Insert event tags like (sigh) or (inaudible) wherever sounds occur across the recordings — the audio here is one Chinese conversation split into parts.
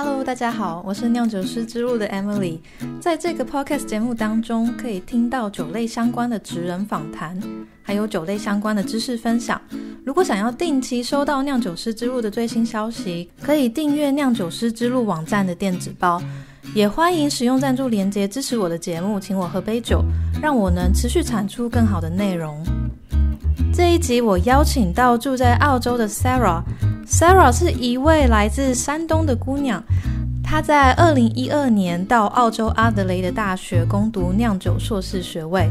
Hello，大家好，我是酿酒师之路的 Emily。在这个 Podcast 节目当中，可以听到酒类相关的职人访谈，还有酒类相关的知识分享。如果想要定期收到酿酒师之路的最新消息，可以订阅酿酒师之路网站的电子报。也欢迎使用赞助连接支持我的节目，请我喝杯酒，让我能持续产出更好的内容。这一集我邀请到住在澳洲的 Sarah。Sarah 是一位来自山东的姑娘，她在二零一二年到澳洲阿德雷的大学攻读酿酒硕士学位，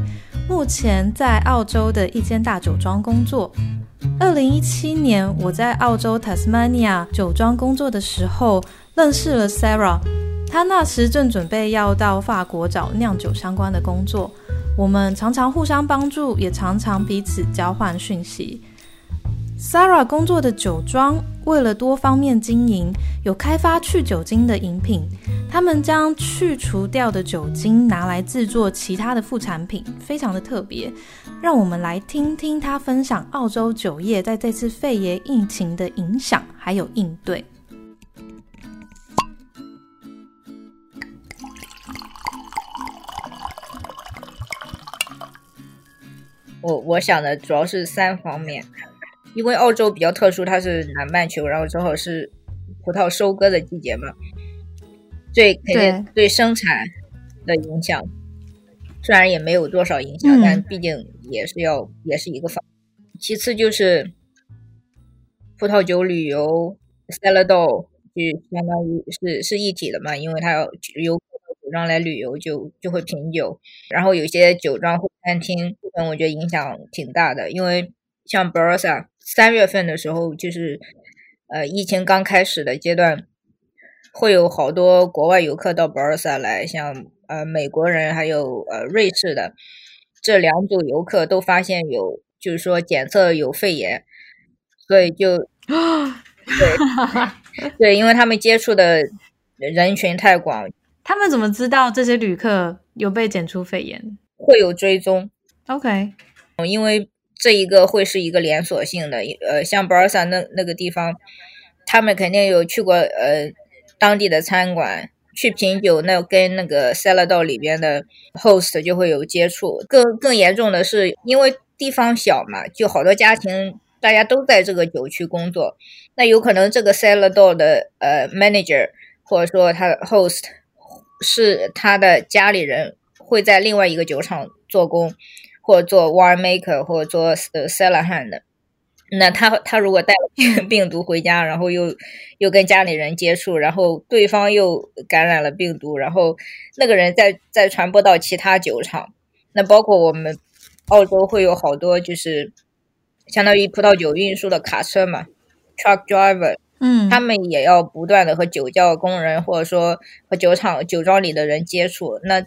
目前在澳洲的一间大酒庄工作。二零一七年我在澳洲 Tasmania 酒庄工作的时候，认识了 Sarah，她那时正准备要到法国找酿酒相关的工作，我们常常互相帮助，也常常彼此交换讯息。Sarah 工作的酒庄为了多方面经营，有开发去酒精的饮品。他们将去除掉的酒精拿来制作其他的副产品，非常的特别。让我们来听听他分享澳洲酒业在这次肺炎疫情的影响，还有应对。我我想的主要是三方面。因为澳洲比较特殊，它是南半球，然后正好是葡萄收割的季节嘛，对，肯定对生产的影响，虽然也没有多少影响，但毕竟也是要也是一个方。其次就是葡萄酒旅游，cellar door 就相当于是是一体的嘛，因为它要由酒庄来旅游，就就会品酒，然后有些酒庄或餐厅部分，我觉得影响挺大的，因为像 Barossa。三月份的时候，就是呃疫情刚开始的阶段，会有好多国外游客到博尔萨来，像呃美国人还有呃瑞士的这两组游客都发现有，就是说检测有肺炎，所以就 (laughs) 对对，因为他们接触的人群太广，他们怎么知道这些旅客有被检出肺炎？会有追踪，OK，因为。这一个会是一个连锁性的，呃，像博尔萨那那个地方，他们肯定有去过呃当地的餐馆去品酒，那跟那个 s a l a d 里边的 host 就会有接触。更更严重的是，因为地方小嘛，就好多家庭大家都在这个酒区工作，那有可能这个 s a l a d 的呃 manager 或者说他的 host 是他的家里人会在另外一个酒厂做工。或者做 wine maker，或者做呃 cellar hand，那他他如果带了病毒回家，然后又又跟家里人接触，然后对方又感染了病毒，然后那个人再再传播到其他酒厂，那包括我们澳洲会有好多就是相当于葡萄酒运输的卡车嘛，truck driver，嗯，他们也要不断的和酒窖工人或者说和酒厂酒庄里的人接触，那。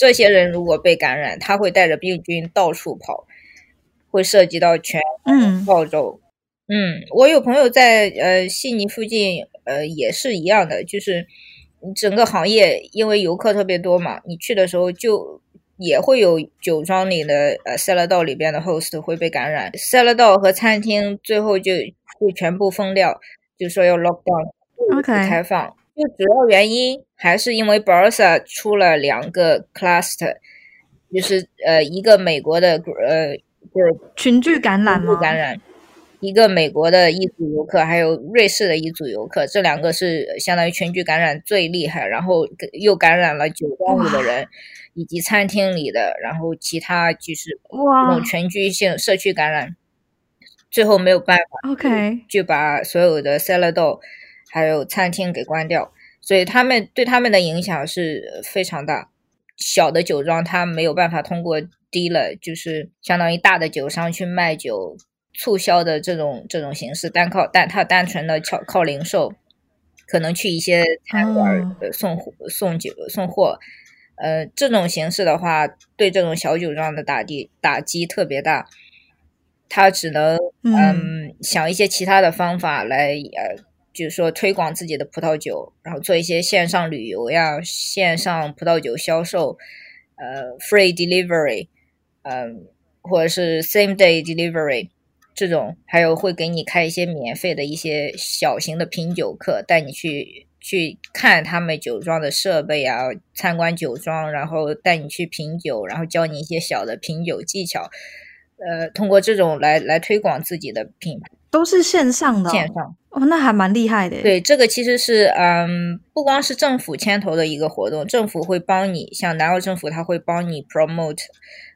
这些人如果被感染，他会带着病菌到处跑，会涉及到全澳洲。嗯，我有朋友在呃悉尼附近，呃也是一样的，就是整个行业因为游客特别多嘛，你去的时候就也会有酒庄里的呃 cellar door 里边的 host 会被感染，cellar door 和餐厅最后就会全部封掉，就说要 lock down，不开放。就主要原因还是因为 Barossa 出了两个 cluster，就是呃一个美国的呃就是群聚感染吗？感染，一个美国的一组游客，还有瑞士的一组游客，这两个是相当于群聚感染最厉害，然后又感染了酒庄里的人，以及餐厅里的，然后其他就是这种全聚性社区感染，最后没有办法，OK，就把所有的 cellar door。还有餐厅给关掉，所以他们对他们的影响是非常大。小的酒庄他没有办法通过 dealer，就是相当于大的酒商去卖酒促销的这种这种形式，单靠单他单纯的靠靠零售，可能去一些餐馆送送酒送货，呃，这种形式的话，对这种小酒庄的打击打击特别大。他只能嗯想一些其他的方法来呃。就是说，推广自己的葡萄酒，然后做一些线上旅游呀，线上葡萄酒销售，呃，free delivery，嗯，或者是 same day delivery 这种，还有会给你开一些免费的一些小型的品酒课，带你去去看他们酒庄的设备啊，参观酒庄，然后带你去品酒，然后教你一些小的品酒技巧。呃，通过这种来来推广自己的品牌，都是线上的，线上哦，那还蛮厉害的。对，这个其实是嗯，不光是政府牵头的一个活动，政府会帮你，像南澳政府，他会帮你 promote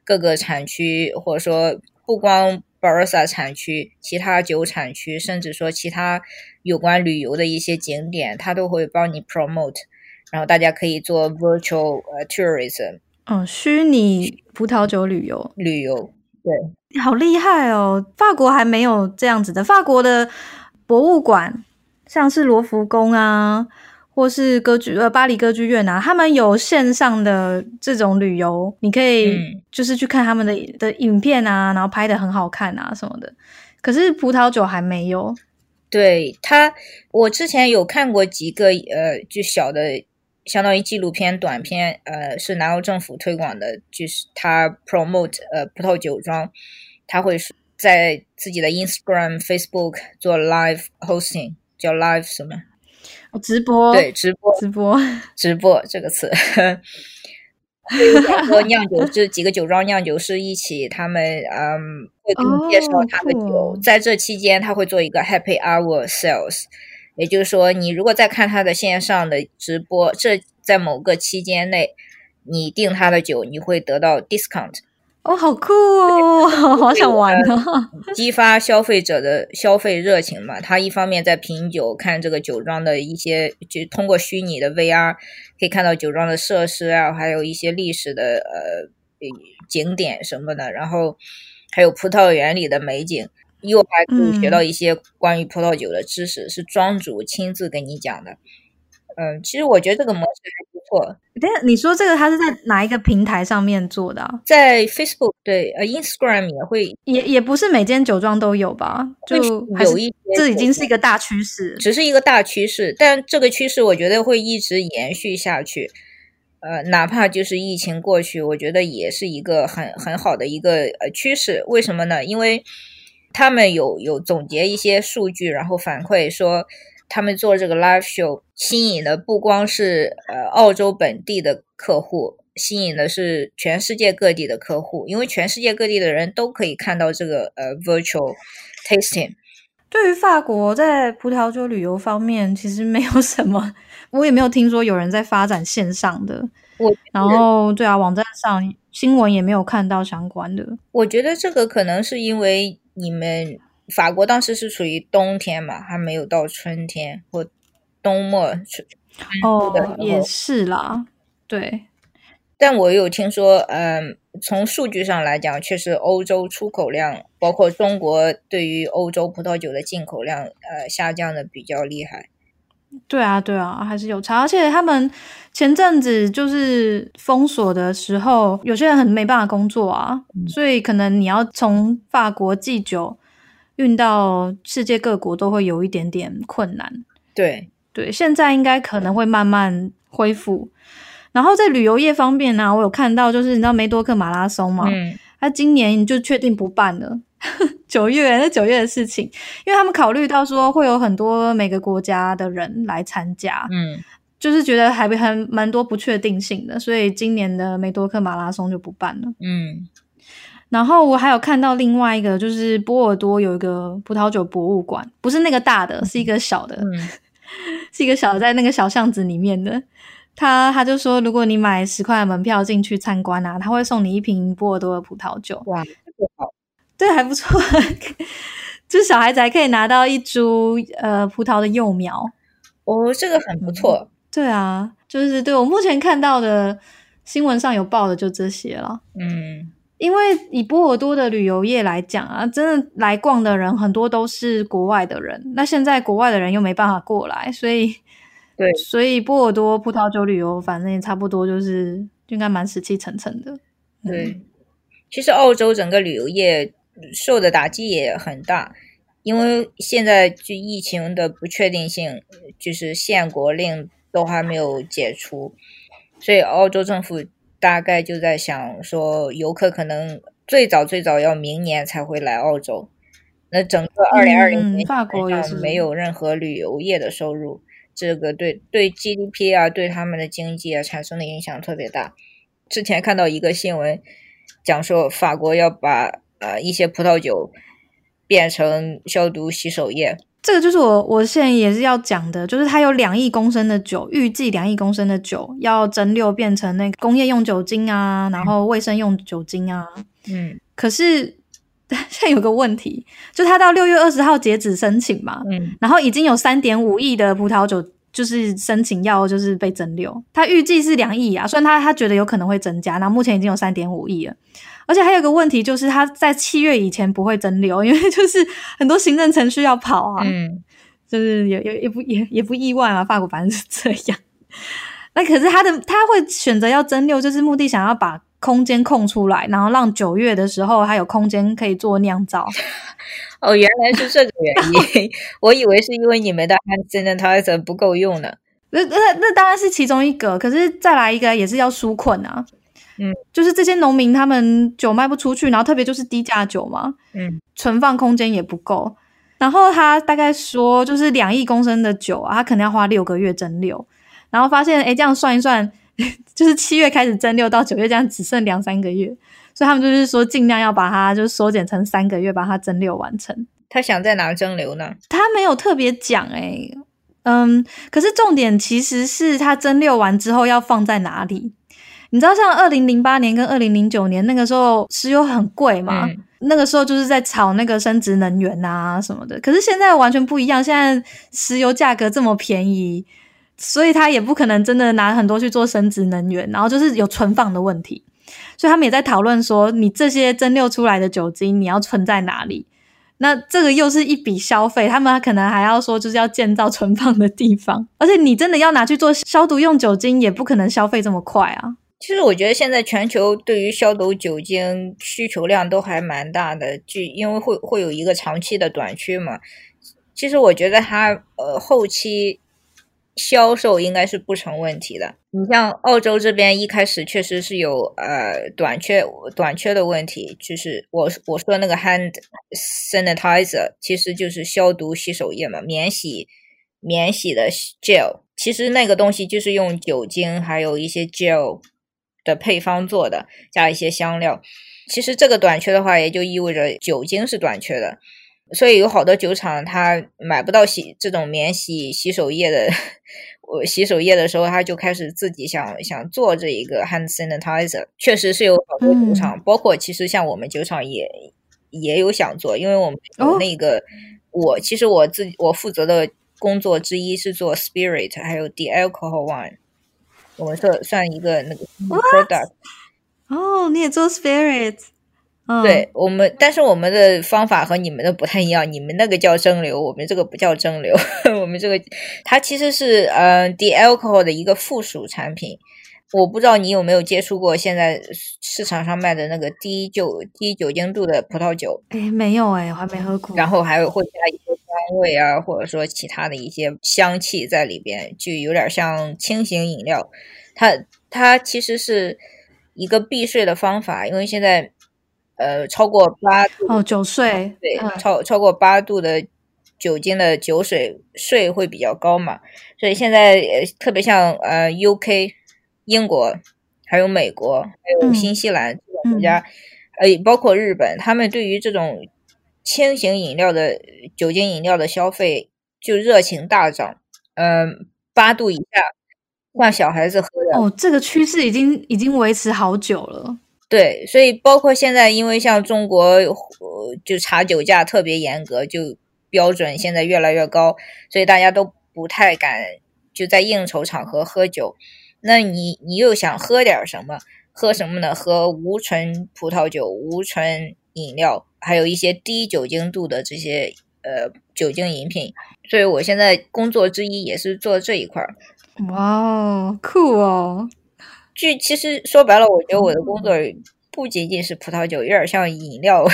各个产区，或者说不光 Barossa 产区，其他酒产区，甚至说其他有关旅游的一些景点，他都会帮你 promote，然后大家可以做 virtual 呃 tourism，嗯，虚拟葡萄酒旅游，旅游。对，好厉害哦！法国还没有这样子的。法国的博物馆，像是罗浮宫啊，或是歌剧呃巴黎歌剧院啊，他们有线上的这种旅游，你可以就是去看他们的的影片啊，然后拍的很好看啊什么的。可是葡萄酒还没有。对他，我之前有看过几个呃，就小的。相当于纪录片短片，呃，是南欧政府推广的，就是他 promote 呃葡萄酒庄，他会在自己的 Instagram、Facebook 做 live hosting，叫 live 什么？直播？对，直播，直播，直播这个词。(laughs) 和酿酒师几个酒庄酿酒师一起，他们嗯会给你介绍他的酒，在这期间他会做一个 happy hour sales。也就是说，你如果在看他的线上的直播，这在某个期间内，你订他的酒，你会得到 discount。哦，好酷哦，(laughs) 好想玩哦！激发消费者的消费热情嘛。他一方面在品酒，看这个酒庄的一些，就通过虚拟的 VR 可以看到酒庄的设施啊，还有一些历史的呃景点什么的，然后还有葡萄园里的美景。又还可以学到一些关于葡萄酒的知识，是庄主亲自跟你讲的。嗯，其实我觉得这个模式还不错。等下你说这个，他是在哪一个平台上面做的？在 Facebook，对，呃，Instagram 也会，也也不是每间酒庄都有吧？就有一，这已经是一个大趋势，只是一个大趋势。但这个趋势我觉得会一直延续下去。呃，哪怕就是疫情过去，我觉得也是一个很很好的一个呃趋势。为什么呢？因为他们有有总结一些数据，然后反馈说，他们做这个 live show 吸引的不光是呃澳洲本地的客户，吸引的是全世界各地的客户，因为全世界各地的人都可以看到这个呃 virtual tasting。对于法国在葡萄酒旅游方面，其实没有什么，(laughs) 我也没有听说有人在发展线上的。我然后对啊，网站上新闻也没有看到相关的。我觉得这个可能是因为。你们法国当时是属于冬天嘛，还没有到春天或冬末哦，也是啦，对。但我有听说，嗯，从数据上来讲，确实欧洲出口量，包括中国对于欧洲葡萄酒的进口量，呃，下降的比较厉害。对啊，对啊，还是有差。而且他们前阵子就是封锁的时候，有些人很没办法工作啊，所以可能你要从法国寄酒运到世界各国，都会有一点点困难。对对，现在应该可能会慢慢恢复。然后在旅游业方面呢，我有看到，就是你知道梅多克马拉松嘛，他今年就确定不办了。九 (laughs) 月那九月的事情，因为他们考虑到说会有很多每个国家的人来参加，嗯，就是觉得还还蛮多不确定性的，所以今年的梅多克马拉松就不办了，嗯。然后我还有看到另外一个，就是波尔多有一个葡萄酒博物馆，不是那个大的，是一个小的，(laughs) 是一个小的，在那个小巷子里面的。他他就说，如果你买十块的门票进去参观啊，他会送你一瓶波尔多的葡萄酒。哇，这个好。对，还不错，(laughs) 就是小孩子还可以拿到一株呃葡萄的幼苗哦，这个很不错。对啊，就是对我目前看到的新闻上有报的就这些了。嗯，因为以波尔多的旅游业来讲啊，真的来逛的人很多都是国外的人，那现在国外的人又没办法过来，所以对，所以波尔多葡萄酒旅游反正也差不多就是应该蛮死气沉沉的。对，其实澳洲整个旅游业。受的打击也很大，因为现在就疫情的不确定性，就是限国令都还没有解除，所以澳洲政府大概就在想说，游客可能最早最早要明年才会来澳洲。那整个二零二零年，法国也是没有任何旅游业的收入，这个对对 GDP 啊，对他们的经济啊产生的影响特别大。之前看到一个新闻，讲说法国要把呃一些葡萄酒变成消毒洗手液。这个就是我我现在也是要讲的，就是它有两亿公升的酒，预计两亿公升的酒要蒸馏变成那个工业用酒精啊，然后卫生用酒精啊。嗯可是 (laughs) 现在有个问题，就它到六月二十号截止申请嘛，嗯然后已经有三点五亿的葡萄酒就是申请要就是被增六，他预计是两亿啊，虽然他他觉得有可能会增加，那目前已经有三点五亿了。而且还有个问题就是，他在七月以前不会增六，(laughs) 因为就是很多行政程序要跑啊。嗯就是也也也不也也不意外嘛，法国反正是这样。那可是他的他会选择要增六，就是目的想要把空间空出来，然后让九月的时候还有空间可以做酿造。(laughs) 哦，原来是这个原因，(laughs) 我以为是因为你们的 hand sanitizer 不够用呢。那那那当然是其中一个，可是再来一个也是要纾困啊。嗯，就是这些农民他们酒卖不出去，然后特别就是低价酒嘛，嗯存放空间也不够。然后他大概说，就是两亿公升的酒啊，他可能要花六个月蒸馏，然后发现，哎，这样算一算，就是七月开始蒸馏到九月，这样只剩两三个月，所以他们就是说尽量要把它就缩减成三个月，把它蒸馏完成。他想在哪蒸馏呢？他没有特别讲，哎，嗯，可是重点其实是它蒸馏完之后要放在哪里。你知道，像二零零八年跟二零零九年那个时候，石油很贵嘛，嗯那个时候就是在炒那个升值能源啊什么的。可是现在完全不一样，现在石油价格这么便宜，所以他也不可能真的拿很多去做升值能源，然后就是有存放的问题。所以他们也在讨论说，你这些蒸馏出来的酒精，你要存在哪里？那这个又是一笔消费，他们可能还要说，就是要建造存放的地方，而且你真的要拿去做消毒用酒精，也不可能消费这么快啊。其实我觉得现在全球对于消毒酒精需求量都还蛮大的，就因为会会有一个长期的短缺嘛。其实我觉得它呃后期销售应该是不成问题的。你像澳洲这边一开始确实是有呃短缺短缺的问题，就是我我说那个 hand sanitizer 其实就是消毒洗手液嘛，免洗免洗的 gel，其实那个东西就是用酒精还有一些 gel 的配方做的，加一些香料。其实这个短缺的话，也就意味着酒精是短缺的，所以有好多酒厂他买不到洗这种免洗洗手液的，我洗手液的时候，他就开始自己想想做这一个 hand sanitizer。确实是有好多酒厂，包括其实像我们酒厂也也有想做，因为我们有那个、我其实我自己我负责的工作之一是做 spirit，还有 the alcohol wine。我们算算一个那个 product 哦，你也做 spirit？嗯、对我们，但是我们的方法和你们的不太一样，你们那个叫蒸馏，我们这个不叫蒸馏，(laughs) 我们这个它其实是呃 de alcohol 的一个附属产品。我不知道你有没有接触过现在市场上卖的那个低酒低酒精度的葡萄酒？哎，没有哎，我还没喝过。然后还有会加一些香味啊，或者说其他的一些香气在里边，就有点像轻型饮料。它它其实是一个避税的方法，因为现在呃超过八哦酒税对、嗯超超过八度的酒精的酒水税会比较高嘛，所以现在呃特别像呃 UK 英国还有美国还有嗯新西兰这种国家，呃包括日本，他们对于这种轻型饮料的酒精饮料的消费就热情大涨，嗯、八度以下，让小孩子喝的哦，这个趋势已经已经维持好久了。对，所以包括现在，因为像中国，就查酒驾特别严格，就标准现在越来越高，所以大家都不太敢就在应酬场合喝酒。那你你又想喝点什么？喝什么呢？喝无醇葡萄酒、无醇饮料，还有一些低酒精度的这些呃酒精饮品。所以我现在工作之一也是做这一块儿。哇哦，酷哦！就其实说白了，我觉得我的工作不仅仅是葡萄酒，有点像饮料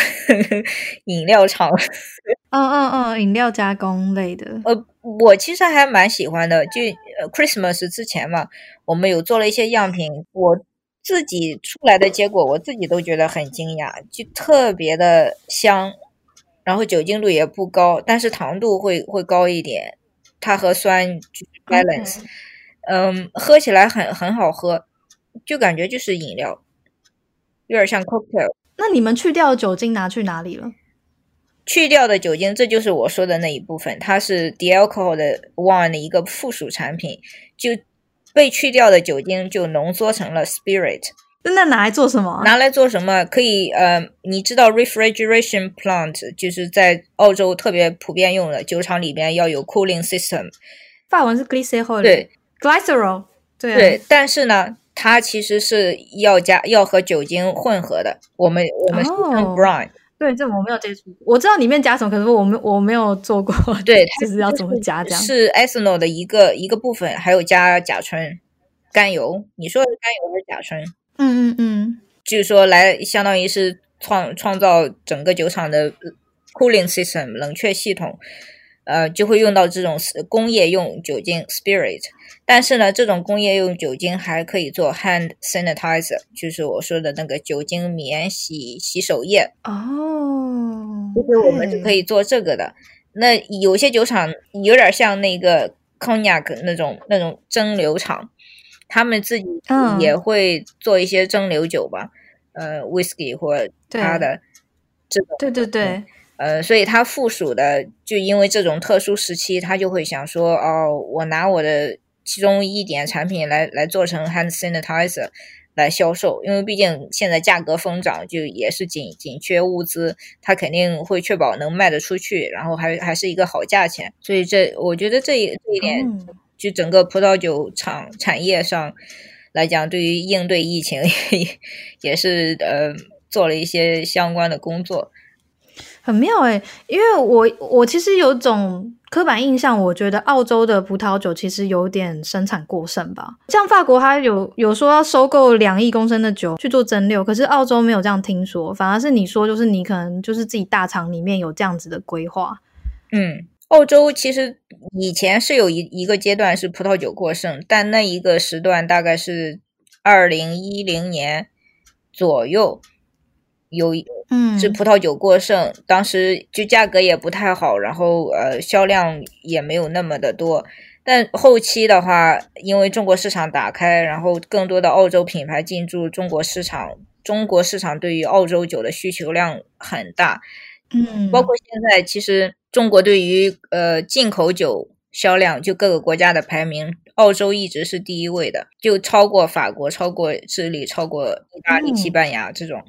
(laughs) 饮料厂。(laughs) 嗯嗯嗯，饮料加工类的。呃，我其实还蛮喜欢的。就呃 Christmas 之前嘛，我们有做了一些样品，我自己出来的结果，我自己都觉得很惊讶，就特别的香，然后酒精度也不高，但是糖度会会高一点。它和酸 balance，嗯，喝起来很很好喝，就感觉就是饮料，有点像 cocktail。那你们去掉酒精拿去哪里了？去掉的酒精，这就是我说的那一部分，它是 d alcohol 的 one 的一个附属产品，就被去掉的酒精就浓缩成了 spirit。那拿来做什么？拿来做什么？可以呃，你知道 refrigeration plant 就是在澳洲特别普遍用的，酒厂里边要有 cooling system。法文是 glycerol，对，glycerol，对对，但是呢，它其实是要加要和酒精混合的。我们我们是用 brine。对，这我没有接触，我知道里面加什么，可是我没我没有做过。对，(laughs) 就是要怎么加这样？是 ethanol 的一个一个部分，还有加甲醇、甘油。你说的是甘油还是甲醇？嗯嗯嗯，就是说来相当于是创创造整个酒厂的 cooling system 冷却系统，呃，就会用到这种工业用酒精 spirit。但是呢，这种工业用酒精还可以做 hand sanitizer，就是我说的那个酒精免洗洗手液。哦，就是我们是可以做这个的。那有些酒厂有点像那个 cognac 那种那种蒸馏厂，他们自己也会做一些蒸馏酒吧，呃，whisky 或他的这种。对对对。呃，所以它附属的，就因为这种特殊时期，他就会想说，哦，我拿我的。其中一点产品来来做成 hand sanitizer 来销售，因为毕竟现在价格疯涨，就也是紧紧缺物资，它肯定会确保能卖得出去，然后还还是一个好价钱。所以这我觉得这一这一点，就整个葡萄酒厂产业上来讲，对于应对疫情 (laughs) 也是呃做了一些相关的工作。很妙诶，因为我我其实有种刻板印象，我觉得澳洲的葡萄酒其实有点生产过剩吧。像法国，它有有说要收购两亿公升的酒去做蒸馏，可是澳洲没有这样听说，反而是你说，就是你可能就是自己大厂里面有这样子的规划。嗯，澳洲其实以前是有一一个阶段是葡萄酒过剩，但那一个时段大概是二零一零年左右。有，嗯，是葡萄酒过剩，当时就价格也不太好，然后呃销量也没有那么的多。但后期的话，因为中国市场打开，然后更多的澳洲品牌进驻中国市场，中国市场对于澳洲酒的需求量很大，嗯，包括现在其实中国对于呃进口酒销量，就各个国家的排名，澳洲一直是第一位的，就超过法国、超过智利、超过意大利、西班牙这种。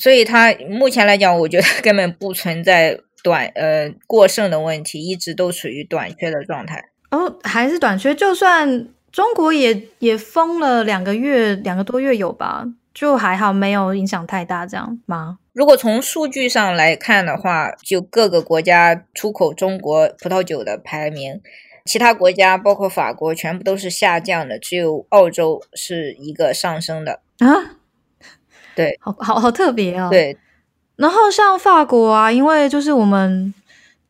所以它目前来讲，我觉得根本不存在短呃过剩的问题，一直都处于短缺的状态。哦，还是短缺？就算中国也也封了两个月，两个多月有吧？就还好，没有影响太大，这样吗？如果从数据上来看的话，就各个国家出口中国葡萄酒的排名，其他国家包括法国全部都是下降的，只有澳洲是一个上升的啊。对，好好好特别哦。对，然后像法国啊，因为就是我们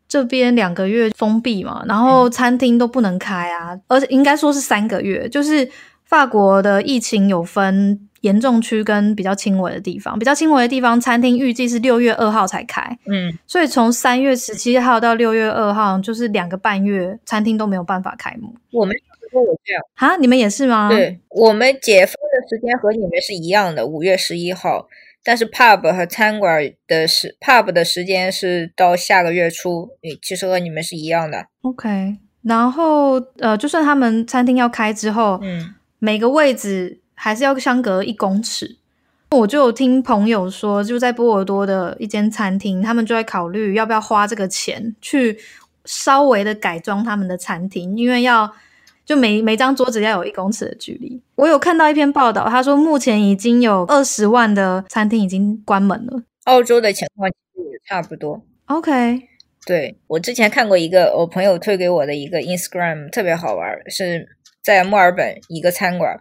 这边两个月封闭嘛，然后餐厅都不能开啊，而且应该说是三个月。就是法国的疫情有分严重区跟比较轻微的地方，比较轻微的地方，餐厅预计是六月二号才开。嗯，所以从三月十七号到六月二号，就是两个半月，餐厅都没有办法开幕。我们。跟我这样啊？你们也是吗？对我们解封的时间和你们是一样的，五月十一号。但是 pub 和餐馆的时 pub 的时间是到下个月初，其实和你们是一样的。OK，然后呃，就算他们餐厅要开之后，嗯，每个位置还是要相隔一公尺。我就有听朋友说，就在波尔多的一间餐厅，他们就在考虑要不要花这个钱去稍微的改装他们的餐厅，因为要。就每每张桌子要有一公尺的距离。我有看到一篇报道，他说目前已经有二十万的餐厅已经关门了。澳洲的情况也差不多。OK，对我之前看过一个我朋友推给我的一个 Instagram，特别好玩，是在墨尔本一个餐馆。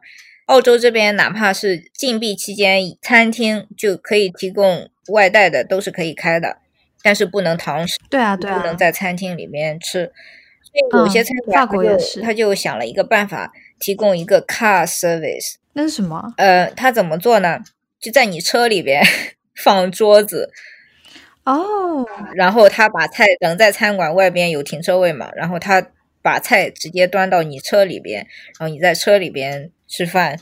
澳洲这边哪怕是禁闭期间，餐厅就可以提供外带的，都是可以开的，但是不能堂食。对啊，对啊，不能在餐厅里面吃。有些餐馆他就他就想了一个办法，提供一个 car service。那是什么？呃，他怎么做呢？就在你车里边 (laughs) 放桌子，哦，然后他把菜等在餐馆外边有停车位嘛，然后他把菜直接端到你车里边，然后你在车里边吃饭。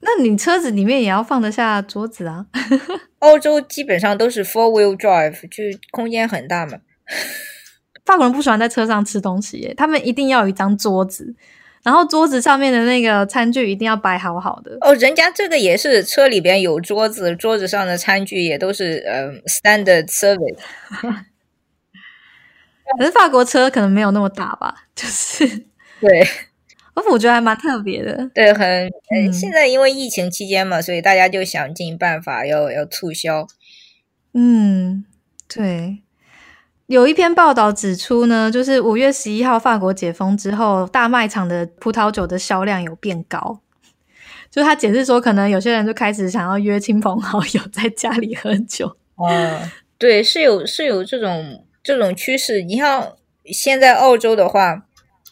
那你车子里面也要放得下桌子啊？(laughs) 欧洲基本上都是 four wheel drive，就空间很大嘛。法国人不喜欢在车上吃东西，他们一定要有一张桌子，然后桌子上面的那个餐具一定要摆好好的。哦，人家这个也是车里边有桌子，桌子上的餐具也都是呃 standard service。(laughs) 可是法国车可能没有那么大吧，就是 (laughs) 对。我觉得还蛮特别的，对，很嗯，现在因为疫情期间嘛，所以大家就想尽办法要要促销。嗯，对，有一篇报道指出呢，就是五月十一号法国解封之后，大卖场的葡萄酒的销量有变高。就他解释说，可能有些人就开始想要约亲朋好友在家里喝酒。哦，对，是有是有这种这种趋势。你像现在澳洲的话。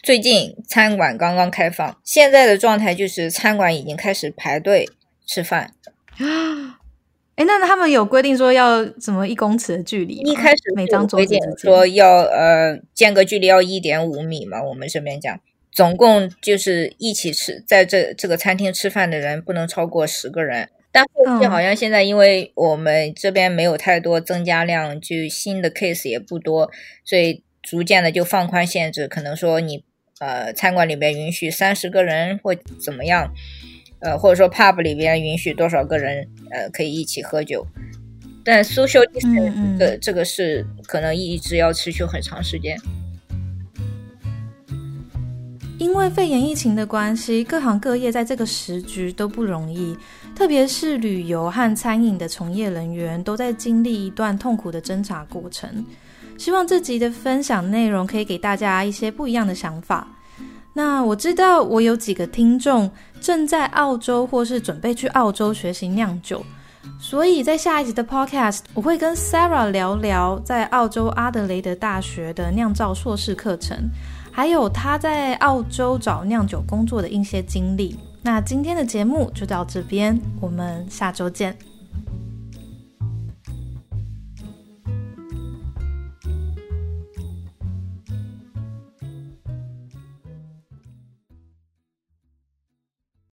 最近餐馆刚刚开放，现在的状态就是餐馆已经开始排队吃饭。(gasps) 哎，那他们有规定说要什么一公尺的距离？一开始每张桌子说要呃间隔距离要一点五米嘛。我们这边讲，总共就是一起吃在这这个餐厅吃饭的人不能超过十个人。但后期好像现在因为我们这边没有太多增加量，就新的 case 也不多，所以逐渐的就放宽限制，可能说你。呃，餐馆里边允许三十个人或怎么样？呃，或者说 pub 里边允许多少个人？呃，可以一起喝酒。但 social distance 的这个是可能一直要持续很长时间。因为肺炎疫情的关系，各行各业在这个时局都不容易，特别是旅游和餐饮的从业人员都在经历一段痛苦的挣扎过程。希望这集的分享内容可以给大家一些不一样的想法。那我知道我有几个听众正在澳洲或是准备去澳洲学习酿酒，所以在下一集的 Podcast 我会跟 Sarah 聊聊在澳洲阿德雷德大学的酿造硕士课程，还有他在澳洲找酿酒工作的一些经历。那今天的节目就到这边，我们下周见。